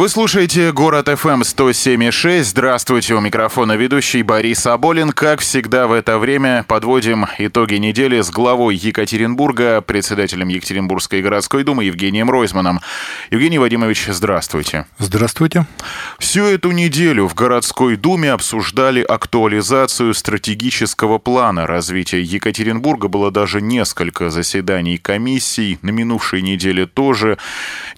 Вы слушаете «Город FM 107.6». Здравствуйте, у микрофона ведущий Борис Аболин. Как всегда в это время подводим итоги недели с главой Екатеринбурга, председателем Екатеринбургской городской думы Евгением Ройзманом. Евгений Вадимович, здравствуйте. Здравствуйте. Всю эту неделю в городской думе обсуждали актуализацию стратегического плана развития Екатеринбурга. Было даже несколько заседаний комиссий. На минувшей неделе тоже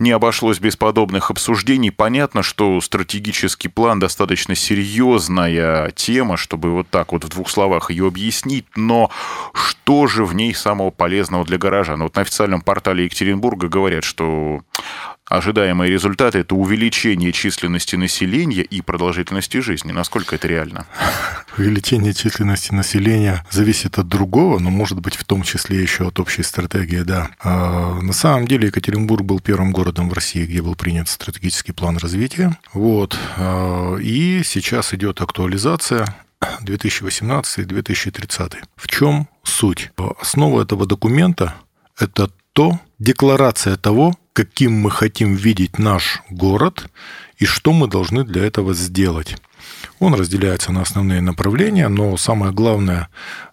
не обошлось без подобных обсуждений Понятно, что стратегический план достаточно серьезная тема, чтобы вот так вот в двух словах ее объяснить, но что же в ней самого полезного для горожан? Вот на официальном портале Екатеринбурга говорят, что ожидаемые результаты – это увеличение численности населения и продолжительности жизни. Насколько это реально? Увеличение численности населения зависит от другого, но может быть в том числе еще от общей стратегии, да. А, на самом деле Екатеринбург был первым городом в России, где был принят стратегический план развития. Вот. А, и сейчас идет актуализация 2018-2030. В чем суть? Основа этого документа – это то, декларация того, каким мы хотим видеть наш город и что мы должны для этого сделать. Он разделяется на основные направления, но самое главное,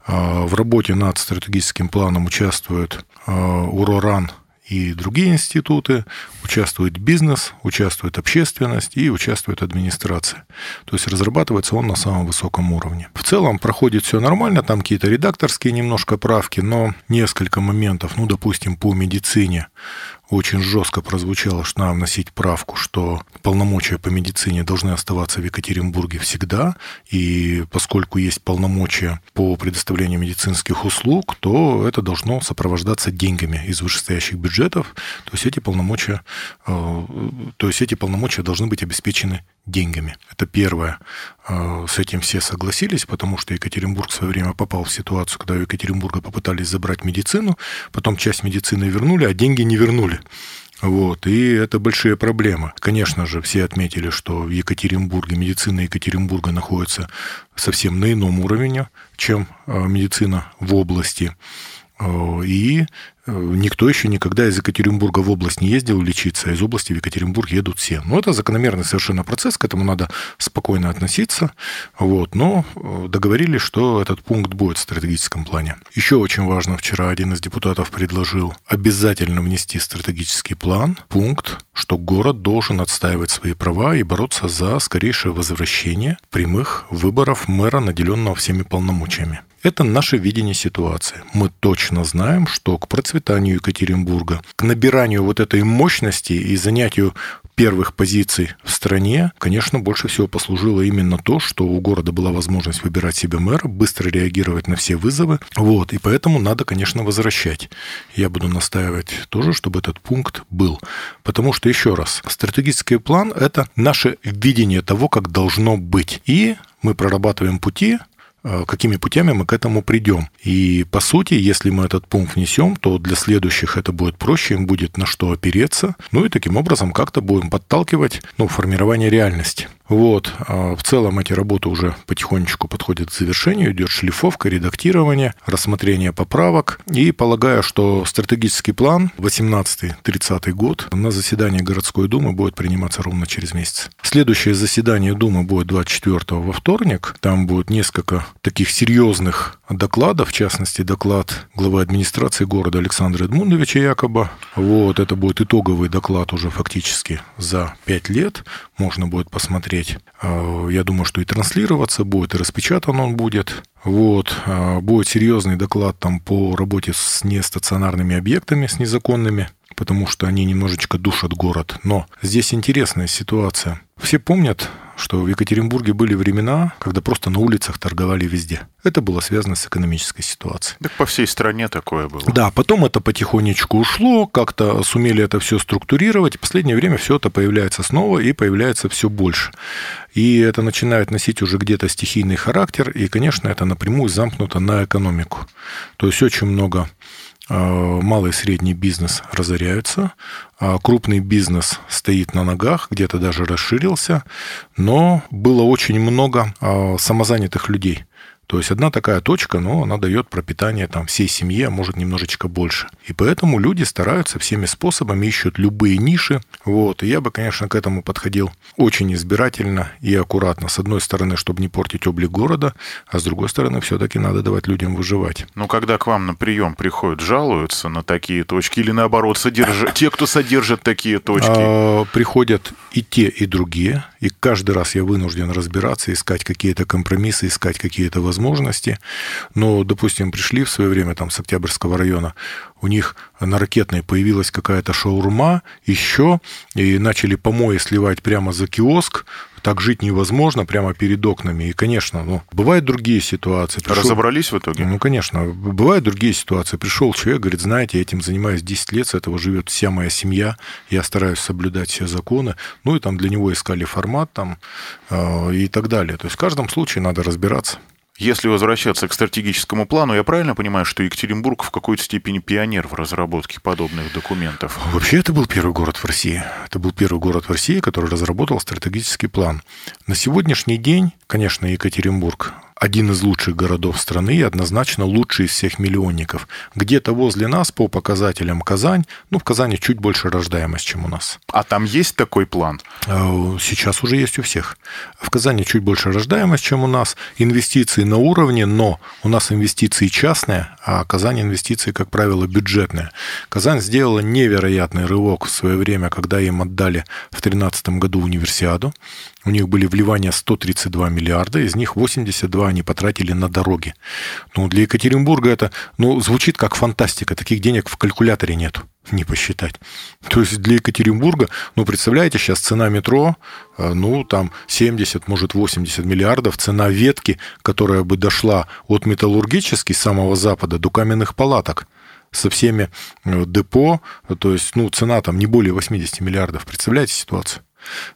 а, в работе над стратегическим планом участвует а, УРОРАН и другие институты, участвует бизнес, участвует общественность и участвует администрация. То есть разрабатывается он на самом высоком уровне. В целом проходит все нормально, там какие-то редакторские немножко правки, но несколько моментов, ну, допустим, по медицине очень жестко прозвучало, что надо вносить правку, что полномочия по медицине должны оставаться в Екатеринбурге всегда, и поскольку есть полномочия по предоставлению медицинских услуг, то это должно сопровождаться деньгами из вышестоящих бюджетов, то есть эти полномочия, э, то есть эти полномочия должны быть обеспечены деньгами. Это первое. Э, с этим все согласились, потому что Екатеринбург в свое время попал в ситуацию, когда у Екатеринбурга попытались забрать медицину, потом часть медицины вернули, а деньги не вернули. Вот, и это большие проблемы. Конечно же, все отметили, что в Екатеринбурге медицина Екатеринбурга находится совсем на ином уровне, чем э, медицина в области. И никто еще никогда из Екатеринбурга в область не ездил лечиться, а из области в Екатеринбург едут все. Но это закономерный совершенно процесс, к этому надо спокойно относиться. Вот. Но э, договорились, что этот пункт будет в стратегическом плане. Еще очень важно, вчера один из депутатов предложил обязательно внести стратегический план, пункт, что город должен отстаивать свои права и бороться за скорейшее возвращение прямых выборов мэра, наделенного всеми полномочиями. Это наше видение ситуации. Мы точно знаем, что к процветанию Екатеринбурга, к набиранию вот этой мощности и занятию первых позиций в стране, конечно, больше всего послужило именно то, что у города была возможность выбирать себе мэра, быстро реагировать на все вызовы. Вот, и поэтому надо, конечно, возвращать. Я буду настаивать тоже, чтобы этот пункт был. Потому что, еще раз, стратегический план – это наше видение того, как должно быть. И мы прорабатываем пути, какими путями мы к этому придем. И по сути, если мы этот пункт внесем, то для следующих это будет проще, им будет на что опереться. Ну и таким образом как-то будем подталкивать ну, формирование реальности. Вот. А в целом эти работы уже потихонечку подходят к завершению. Идет шлифовка, редактирование, рассмотрение поправок. И полагаю, что стратегический план 18-30 год на заседании городской думы будет приниматься ровно через месяц. Следующее заседание думы будет 24 во вторник. Там будет несколько таких серьезных докладов, в частности, доклад главы администрации города Александра Эдмундовича Якоба. Вот, это будет итоговый доклад уже фактически за 5 лет. Можно будет посмотреть смотреть. А, я думаю, что и транслироваться будет, и распечатан он будет. Вот. А, будет серьезный доклад там по работе с нестационарными объектами, с незаконными, потому что они немножечко душат город. Но здесь интересная ситуация. Все помнят что в Екатеринбурге были времена, когда просто на улицах торговали везде. Это было связано с экономической ситуацией. Так по всей стране такое было. Да, потом это потихонечку ушло, как-то сумели это все структурировать. В последнее время все это появляется снова и появляется все больше. И это начинает носить уже где-то стихийный характер, и, конечно, это напрямую замкнуто на экономику. То есть очень много малый и средний бизнес разоряются, а крупный бизнес стоит на ногах, где-то даже расширился, но было очень много э, самозанятых людей. То есть одна такая точка, но она дает пропитание там всей семье, а может немножечко больше. И поэтому люди стараются всеми способами, ищут любые ниши. Вот. И я бы, конечно, к этому подходил очень избирательно и аккуратно. С одной стороны, чтобы не портить облик города, а с другой стороны, все-таки надо давать людям выживать. Ну, когда к вам на прием приходят, жалуются на такие точки или наоборот, содерж... те, кто содержит такие точки? А, приходят и те, и другие. И каждый раз я вынужден разбираться, искать какие-то компромиссы, искать какие-то возможности возможности. Но, допустим, пришли в свое время там с Октябрьского района, у них на ракетной появилась какая-то шаурма, еще, и начали помои сливать прямо за киоск, так жить невозможно прямо перед окнами. И, конечно, ну, бывают другие ситуации. Пришел... Разобрались в итоге? Ну, конечно. Бывают другие ситуации. Пришел человек, говорит, знаете, я этим занимаюсь 10 лет, с этого живет вся моя семья, я стараюсь соблюдать все законы. Ну, и там для него искали формат там э, и так далее. То есть в каждом случае надо разбираться. Если возвращаться к стратегическому плану, я правильно понимаю, что Екатеринбург в какой-то степени пионер в разработке подобных документов? Вообще, это был первый город в России. Это был первый город в России, который разработал стратегический план. На сегодняшний день, конечно, Екатеринбург один из лучших городов страны и однозначно лучший из всех миллионников. Где-то возле нас по показателям Казань, ну, в Казани чуть больше рождаемость, чем у нас. А там есть такой план? Э, сейчас уже есть у всех. В Казани чуть больше рождаемость, чем у нас. Инвестиции на уровне, но у нас инвестиции частные, а Казань инвестиции, как правило, бюджетные. Казань сделала невероятный рывок в свое время, когда им отдали в 2013 году универсиаду. У них были вливания 132 миллиарда, из них 82 они потратили на дороги. Ну, для Екатеринбурга это ну, звучит как фантастика. Таких денег в калькуляторе нет, не посчитать. То есть для Екатеринбурга, ну, представляете, сейчас цена метро, э, ну, там 70, может, 80 миллиардов, цена ветки, которая бы дошла от металлургической, самого запада, до каменных палаток со всеми э, депо, то есть, ну, цена там не более 80 миллиардов. Представляете ситуацию?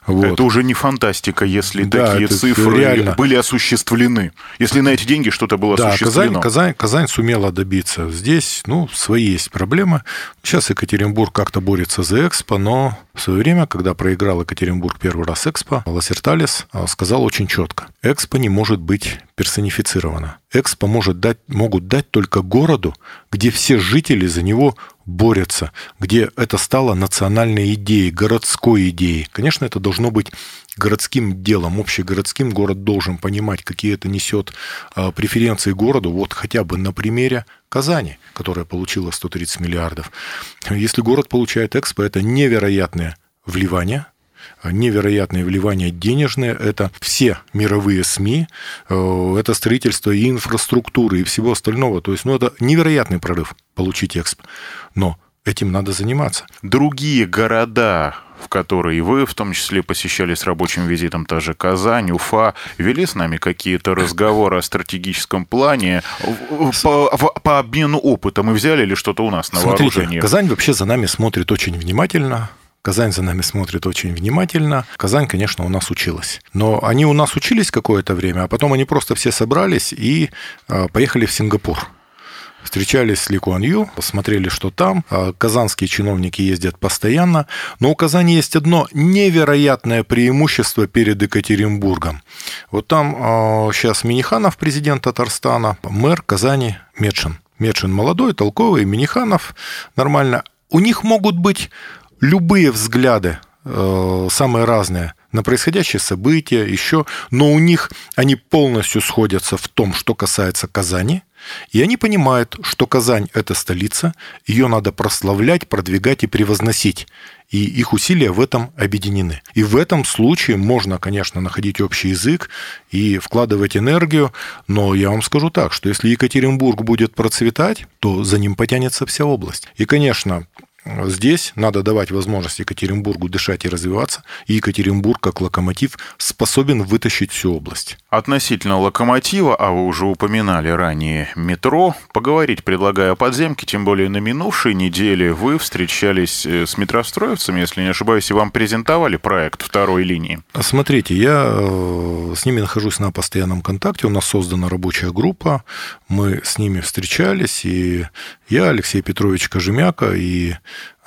Вот. Это уже не фантастика, если да, такие цифры реально. были осуществлены. Если на эти деньги что-то было да, осуществлено. Казань, Казань, Казань сумела добиться. Здесь, ну, свои есть проблемы. Сейчас Екатеринбург как-то борется за Экспо, но в свое время, когда проиграл Екатеринбург первый раз Экспо, Лассерталис а, сказал очень четко. Экспо не может быть персонифицировано. Экспо может дать, могут дать только городу, где все жители за него борются, где это стало национальной идеей, городской идеей. Конечно, это должно быть городским делом, общегородским. Город должен понимать, какие это несет а, преференции городу. Вот хотя бы на примере Казани, которая получила 130 миллиардов. Если город получает экспо, это невероятное вливание невероятные вливания денежные, это все мировые СМИ, э, это строительство и инфраструктуры, и всего остального. То есть, ну, это невероятный прорыв получить эксп. Но этим надо заниматься. Другие города, в которые вы, в том числе, посещали с рабочим визитом, та же Казань, Уфа, вели с нами какие-то разговоры о стратегическом плане по, по обмену опытом и взяли ли что-то у нас на Смотрите, вооружение? Казань вообще за нами смотрит очень внимательно. Казань за нами смотрит очень внимательно. Казань, конечно, у нас училась. Но они у нас учились какое-то время, а потом они просто все собрались и а, поехали в Сингапур. Встречались с Ли Куан Ю, посмотрели, что там. А, казанские чиновники ездят постоянно. Но у Казани есть одно невероятное преимущество перед Екатеринбургом. Вот там сейчас а, Миниханов, президент Татарстана, мэр Казани Медшин. Медшин молодой, толковый, Миниханов нормально. У них могут быть любые взгляды, э, самые разные, на происходящие события, еще, но у них они полностью сходятся в том, что касается Казани, и они понимают, что Казань – это столица, ее надо прославлять, продвигать и превозносить. И их усилия в этом объединены. И в этом случае можно, конечно, находить общий язык и вкладывать энергию, но я вам скажу так, что если Екатеринбург будет процветать, то за ним потянется вся область. И, конечно, Здесь надо давать возможность Екатеринбургу дышать и развиваться, и Екатеринбург как локомотив способен вытащить всю область. Относительно локомотива, а вы уже упоминали ранее метро, поговорить предлагаю о подземке, тем более на минувшей неделе вы встречались э, с метростроевцами, если не ошибаюсь, и вам презентовали проект второй линии. Смотрите, я э, с ними нахожусь на постоянном контакте, у нас создана рабочая группа, мы с ними встречались, и я, Алексей Петрович Кожемяка и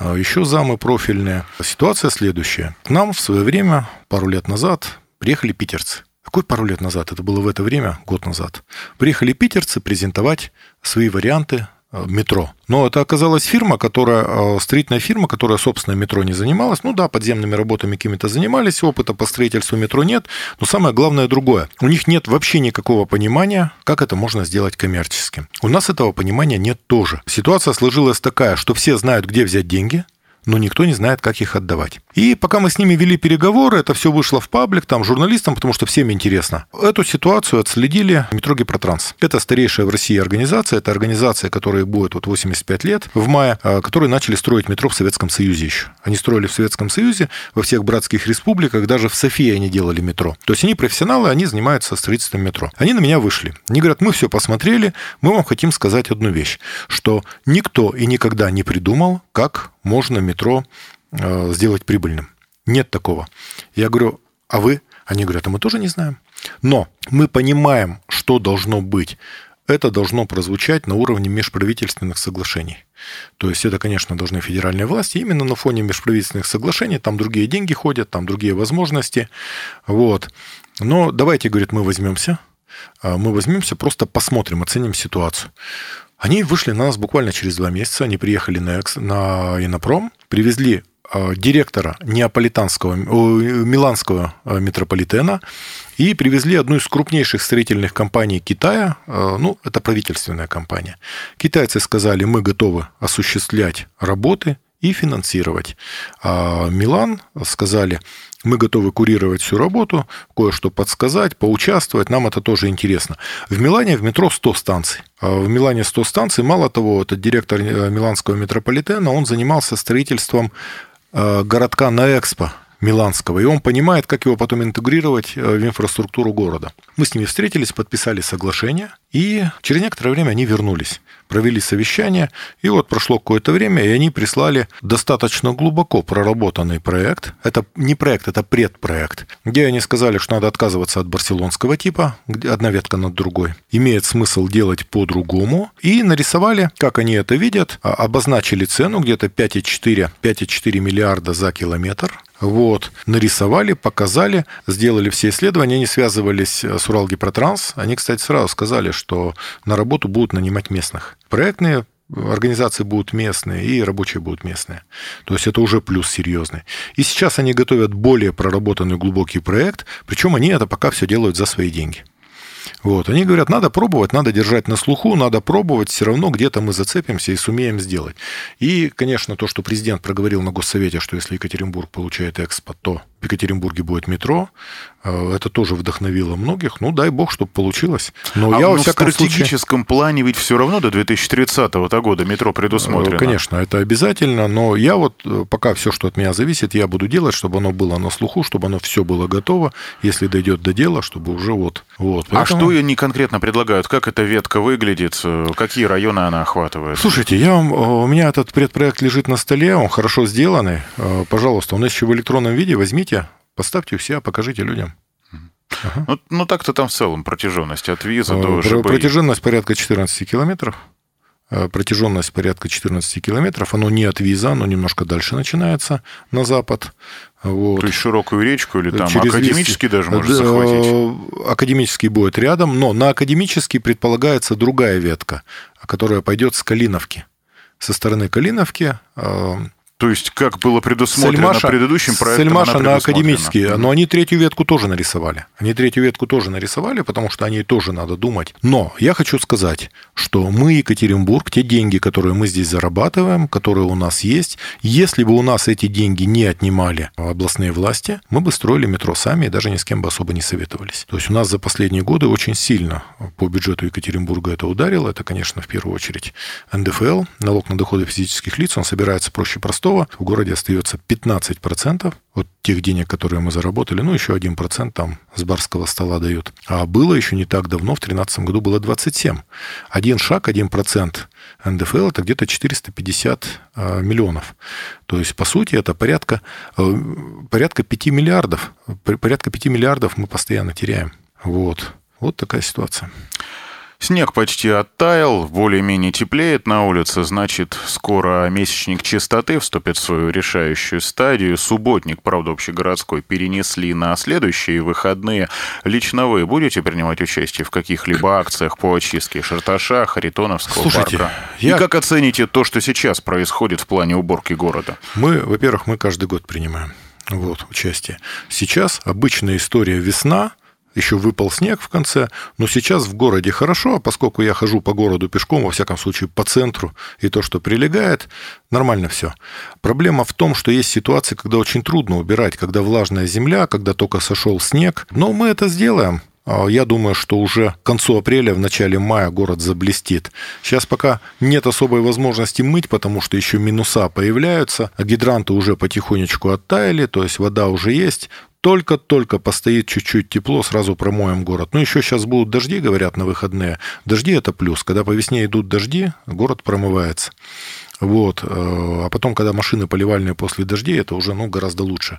еще замы профильные. Ситуация следующая. К нам в свое время, пару лет назад, приехали питерцы. какой пару лет назад, это было в это время, год назад, приехали питерцы презентовать свои варианты метро. Но это оказалась фирма, которая, э, строительная фирма, которая, собственно, метро не занималась. Ну да, подземными работами какими-то занимались, опыта по строительству метро нет. Но самое главное другое. У них нет вообще никакого понимания, как это можно сделать коммерческим. У нас этого понимания нет тоже. Ситуация сложилась такая, что все знают, где взять деньги, но никто не знает, как их отдавать. И пока мы с ними вели переговоры, это все вышло в паблик, там, журналистам, потому что всем интересно. Эту ситуацию отследили метро Гипротранс. Это старейшая в России организация, это организация, которая будет вот 85 лет в мае, а, которые начали строить метро в Советском Союзе еще. Они строили в Советском Союзе, во всех братских республиках, даже в Софии они делали метро. То есть они профессионалы, они занимаются строительством метро. Они на меня вышли. Они говорят, мы все посмотрели, мы вам хотим сказать одну вещь, что никто и никогда не придумал, как можно метро сделать прибыльным. Нет такого. Я говорю, а вы? Они говорят, а мы тоже не знаем. Но мы понимаем, что должно быть. Это должно прозвучать на уровне межправительственных соглашений. То есть это, конечно, должны федеральные власти. Именно на фоне межправительственных соглашений там другие деньги ходят, там другие возможности. Вот. Но давайте, говорит, мы возьмемся. А мы возьмемся, просто посмотрим, оценим ситуацию. Они вышли на нас буквально через два месяца. Они приехали на, на Инопром, привезли э, директора неаполитанского, э, миланского э, метрополитена и привезли одну из крупнейших строительных компаний Китая. Э, ну, это правительственная компания. Китайцы сказали, мы готовы осуществлять работы и финансировать. А Милан сказали, мы готовы курировать всю работу, кое-что подсказать, поучаствовать, нам это тоже интересно. В Милане в метро 100 станций. А в Милане 100 станций. Мало того, этот директор э, миланского метрополитена, он занимался строительством э, городка на Экспо Миланского, и он понимает, как его потом интегрировать э, в инфраструктуру города. Мы с ними встретились, подписали соглашение, и через некоторое время они вернулись провели совещание, и вот прошло какое-то время, и они прислали достаточно глубоко проработанный проект. Это не проект, это предпроект, где они сказали, что надо отказываться от барселонского типа, где одна ветка над другой. Имеет смысл делать по-другому. И нарисовали, как они это видят, а, обозначили цену где-то 5,4, 5,4 миллиарда за километр. Вот, нарисовали, показали, сделали все исследования, они связывались с Уралгипротранс. Они, кстати, сразу сказали, что на работу будут нанимать местных. Проектные организации будут местные, и рабочие будут местные. То есть это уже плюс серьезный. И сейчас они готовят более проработанный глубокий проект, причем они это пока все делают за свои деньги. Вот. Они говорят, надо пробовать, надо держать на слуху, надо пробовать, все равно где-то мы зацепимся и сумеем сделать. И, конечно, то, что президент проговорил на Госсовете, что если Екатеринбург получает экспо, то в Екатеринбурге будет метро, э, это тоже вдохновило многих. Ну, дай бог, чтобы получилось. Но а я, во в стратегическом случае... плане ведь все равно до 2030 года метро предусмотрено. Конечно, это обязательно, но я вот э, пока все, что от меня зависит, я буду делать, чтобы оно было на слуху, чтобы оно все было готово, если дойдет до дела, чтобы уже вот. вот. Поэтому... А что они конкретно предлагают? Как эта ветка выглядит? Какие районы она охватывает? Слушайте, я вам, э, у меня этот предпроект лежит на столе, он хорошо сделанный. Пожалуйста, он еще в электронном виде, возьмите Поставьте у себя, покажите людям. Ага. Ну, ну так-то там в целом протяженность от виза э, до ЖБ. Протяженность порядка 14 километров. Э, протяженность порядка 14 километров. Оно не от виза, оно немножко дальше начинается, на запад. Вот. То есть широкую речку или там Через академический весь... даже может э, захватить? Академический будет рядом, но на академический предполагается другая ветка, которая пойдет с Калиновки. Со стороны Калиновки то есть, как было предусмотрено Сальмаша, предыдущим проектом, Сальмаша на академические, но они третью ветку тоже нарисовали. Они третью ветку тоже нарисовали, потому что о ней тоже надо думать. Но я хочу сказать, что мы, Екатеринбург, те деньги, которые мы здесь зарабатываем, которые у нас есть, если бы у нас эти деньги не отнимали областные власти, мы бы строили метро сами и даже ни с кем бы особо не советовались. То есть у нас за последние годы очень сильно по бюджету Екатеринбурга это ударило. Это, конечно, в первую очередь НДФЛ, налог на доходы физических лиц, он собирается проще простого Ростова в городе остается 15% от тех денег, которые мы заработали, ну, еще 1% там с барского стола дают. А было еще не так давно, в 2013 году было 27. Один шаг, 1% НДФЛ – это где-то 450 а, миллионов. То есть, по сути, это порядка, э, порядка 5 миллиардов. Порядка 5 миллиардов мы постоянно теряем. Вот. Вот такая ситуация. Снег почти оттаял, более-менее теплеет на улице, значит, скоро месячник чистоты вступит в свою решающую стадию. Субботник, правда, общегородской, перенесли на следующие выходные. Лично вы будете принимать участие в каких-либо акциях по очистке Шарташа, Харитоновского Слушайте, парка? я- И как оцените то, что сейчас происходит в плане уборки города? Мы, во-первых, мы каждый год принимаем вот, участие. Сейчас обычная история весна, еще выпал снег в конце, но сейчас в городе хорошо, а поскольку я хожу по городу пешком, во всяком случае по центру, и то, что прилегает, нормально все. Проблема в том, что есть ситуации, когда очень трудно убирать, когда влажная земля, когда только сошел снег, но мы это сделаем. А, Я думаю, что уже к концу апреля, в начале мая город заблестит. Сейчас пока нет особой возможности мыть, потому что еще минуса появляются, а гидранты уже потихонечку оттаяли, то есть вода уже есть. Только-только постоит чуть-чуть тепло, сразу промоем город. Ну, еще сейчас будут дожди, говорят, на выходные. Дожди – это плюс. Когда по весне идут дожди, город промывается. Вот. э, А потом, когда машины поливальные после дождей, это уже ну, гораздо лучше.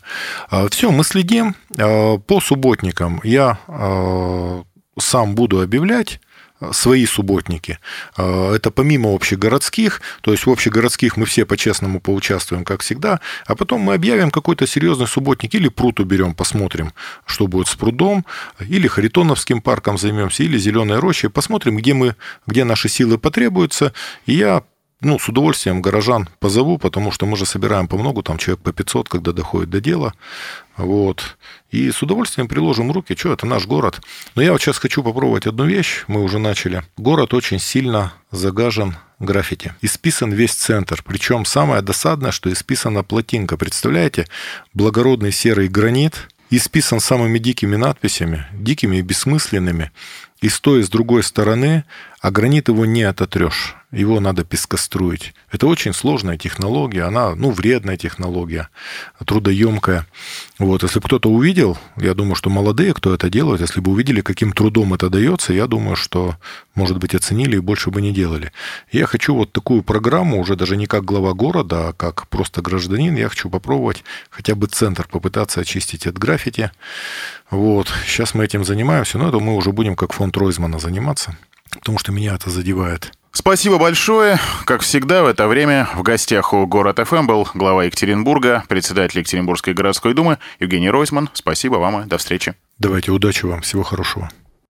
Все, мы следим. Э, По субботникам я э, сам буду объявлять свои субботники. Э, Это помимо общегородских, то есть в общегородских мы все по-честному поучаствуем, как всегда, а потом мы объявим какой-то серьезный субботник, или пруд уберем, посмотрим, что будет с прудом, или Харитоновским парком займемся, или Зеленой рощей, посмотрим, где, мы, где наши силы потребуются, и я ну, с удовольствием горожан позову, потому что мы же собираем по много, там человек по 500, когда доходит до дела. Вот. И с удовольствием приложим руки, что это наш город. Но я вот сейчас хочу попробовать одну вещь, мы уже начали. Город очень сильно загажен граффити. Исписан весь центр. Причем самое досадное, что исписана плотинка. Представляете, благородный серый гранит, исписан самыми дикими надписями, дикими и бессмысленными. И с той, и с другой стороны, а гранит его не ототрешь. Его надо пескоструить. Это очень сложная технология, она, ну, вредная технология, трудоемкая. Вот, если кто-то увидел, я думаю, что молодые, кто это делает, если бы увидели, каким трудом это дается, я думаю, что, может быть, оценили и больше бы не делали. Я хочу вот такую программу, уже даже не как глава города, а как просто гражданин, я хочу попробовать хотя бы центр попытаться очистить от граффити. Вот, сейчас мы этим занимаемся, но это мы уже будем как фонд Ройзмана заниматься, потому что меня это задевает. Спасибо большое. Как всегда, в это время в гостях у Город ФМ был глава Екатеринбурга, председатель Екатеринбургской городской думы Евгений Ройсман. Спасибо вам и до встречи. Давайте, удачи вам, всего хорошего.